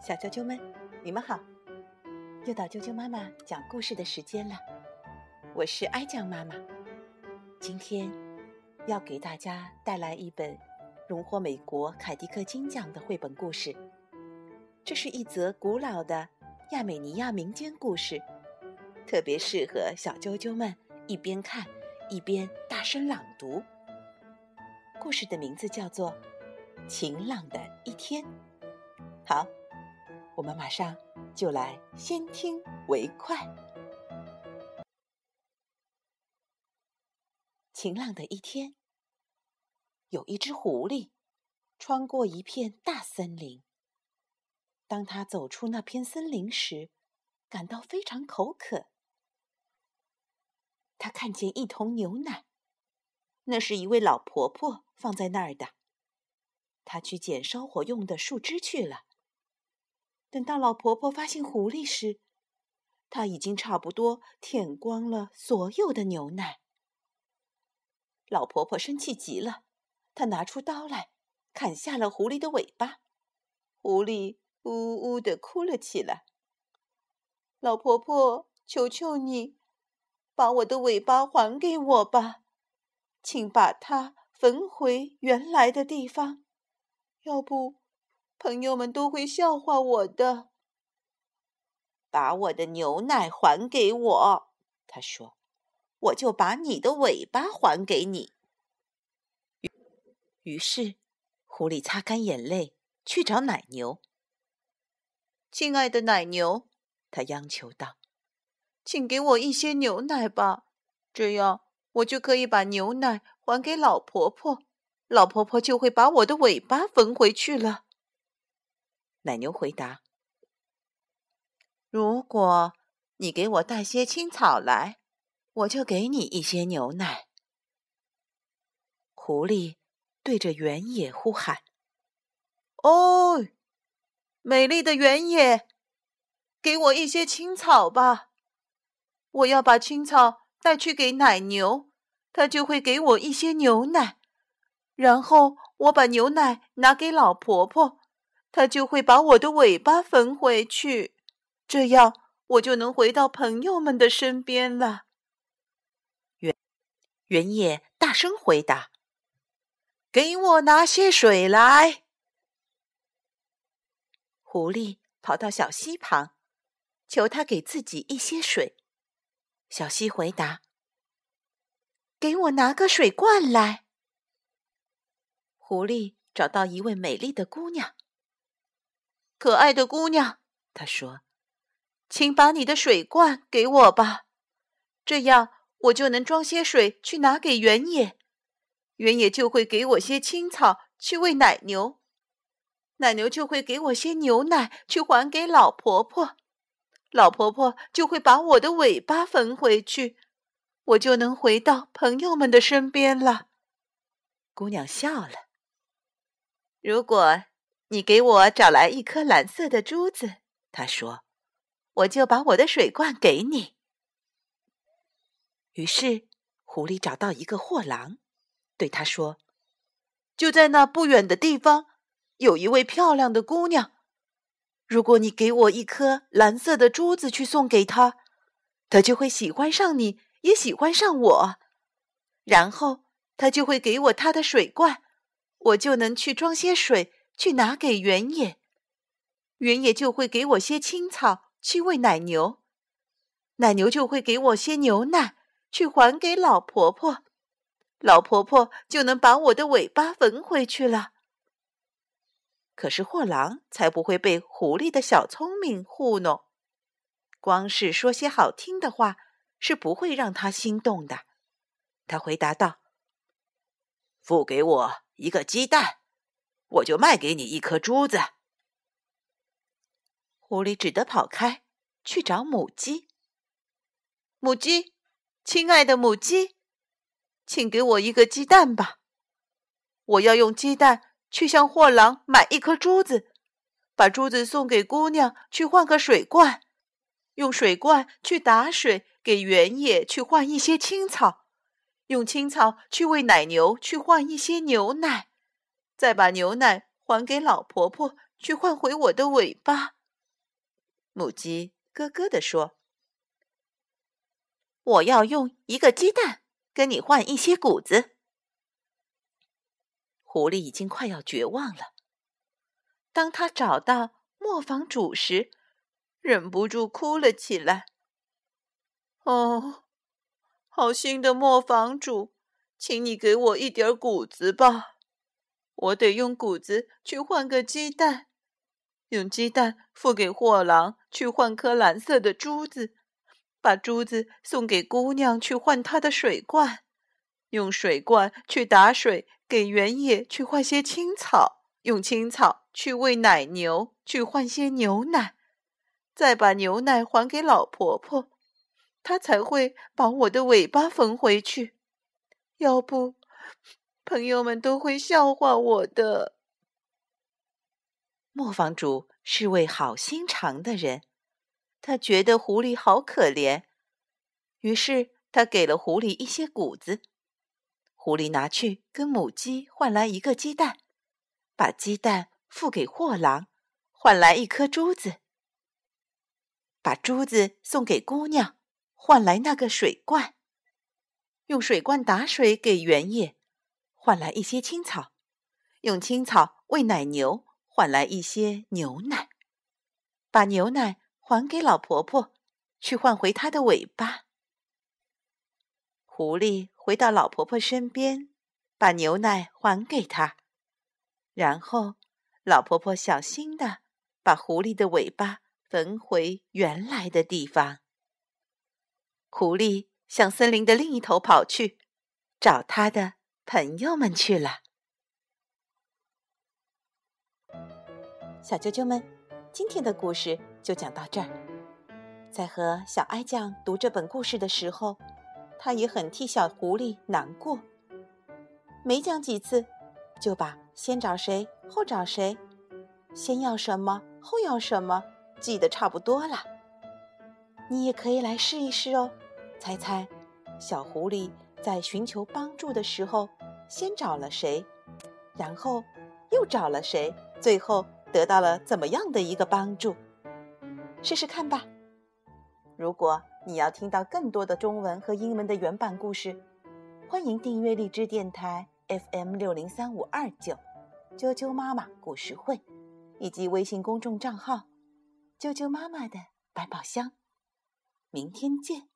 小啾啾们，你们好！又到啾啾妈妈讲故事的时间了，我是哀酱妈妈。今天要给大家带来一本荣获美国凯迪克金奖的绘本故事。这是一则古老的亚美尼亚民间故事，特别适合小啾啾们一边看一边大声朗读。故事的名字叫做《晴朗的一天》。好。我们马上就来先听为快。晴朗的一天，有一只狐狸穿过一片大森林。当他走出那片森林时，感到非常口渴。他看见一桶牛奶，那是一位老婆婆放在那儿的。他去捡烧火用的树枝去了。等到老婆婆发现狐狸时，她已经差不多舔光了所有的牛奶。老婆婆生气极了，她拿出刀来，砍下了狐狸的尾巴。狐狸呜呜的哭了起来。老婆婆，求求你，把我的尾巴还给我吧，请把它缝回原来的地方，要不。朋友们都会笑话我的。把我的牛奶还给我，他说，我就把你的尾巴还给你。于是，狐狸擦干眼泪去找奶牛。亲爱的奶牛，他央求道：“请给我一些牛奶吧，这样我就可以把牛奶还给老婆婆，老婆婆就会把我的尾巴缝回去了。”奶牛回答：“如果你给我带些青草来，我就给你一些牛奶。”狐狸对着原野呼喊：“哦，美丽的原野，给我一些青草吧！我要把青草带去给奶牛，它就会给我一些牛奶。然后我把牛奶拿给老婆婆。”她就会把我的尾巴缝回去，这样我就能回到朋友们的身边了。原原野大声回答：“给我拿些水来。”狐狸跑到小溪旁，求他给自己一些水。小溪回答：“给我拿个水罐来。”狐狸找到一位美丽的姑娘。可爱的姑娘，她说：“请把你的水罐给我吧，这样我就能装些水去拿给原野，原野就会给我些青草去喂奶牛，奶牛就会给我些牛奶去还给老婆婆，老婆婆就会把我的尾巴缝回去，我就能回到朋友们的身边了。”姑娘笑了。如果。你给我找来一颗蓝色的珠子，他说：“我就把我的水罐给你。”于是，狐狸找到一个货郎，对他说：“就在那不远的地方，有一位漂亮的姑娘。如果你给我一颗蓝色的珠子去送给她，她就会喜欢上你，也喜欢上我。然后，她就会给我她的水罐，我就能去装些水。”去拿给原野，原野就会给我些青草去喂奶牛，奶牛就会给我些牛奶去还给老婆婆，老婆婆就能把我的尾巴缝回去了。可是货郎才不会被狐狸的小聪明糊弄，光是说些好听的话是不会让他心动的。他回答道：“付给我一个鸡蛋。”我就卖给你一颗珠子。狐狸只得跑开去找母鸡。母鸡，亲爱的母鸡，请给我一个鸡蛋吧！我要用鸡蛋去向货郎买一颗珠子，把珠子送给姑娘去换个水罐，用水罐去打水给原野去换一些青草，用青草去喂奶牛去换一些牛奶。再把牛奶还给老婆婆，去换回我的尾巴。母鸡咯咯地说：“我要用一个鸡蛋跟你换一些谷子。”狐狸已经快要绝望了。当他找到磨坊主时，忍不住哭了起来。“哦，好心的磨坊主，请你给我一点谷子吧，我得用谷子去换个鸡蛋。”用鸡蛋付给货郎去换颗蓝色的珠子，把珠子送给姑娘去换她的水罐，用水罐去打水给原野去换些青草，用青草去喂奶牛去换些牛奶，再把牛奶还给老婆婆，她才会把我的尾巴缝回去。要不，朋友们都会笑话我的。磨坊主是位好心肠的人，他觉得狐狸好可怜，于是他给了狐狸一些谷子。狐狸拿去跟母鸡换来一个鸡蛋，把鸡蛋付给货郎，换来一颗珠子；把珠子送给姑娘，换来那个水罐；用水罐打水给原野，换来一些青草；用青草喂奶牛。换来一些牛奶，把牛奶还给老婆婆，去换回她的尾巴。狐狸回到老婆婆身边，把牛奶还给她，然后老婆婆小心的把狐狸的尾巴缝回原来的地方。狐狸向森林的另一头跑去，找他的朋友们去了。小啾啾们，今天的故事就讲到这儿。在和小哀酱读这本故事的时候，他也很替小狐狸难过。没讲几次，就把先找谁后找谁，先要什么后要什么记得差不多了。你也可以来试一试哦，猜猜小狐狸在寻求帮助的时候，先找了谁，然后又找了谁，最后。得到了怎么样的一个帮助？试试看吧。如果你要听到更多的中文和英文的原版故事，欢迎订阅荔枝电台 FM 六零三五二九啾啾妈妈故事会，以及微信公众账号啾啾妈妈的百宝箱。明天见。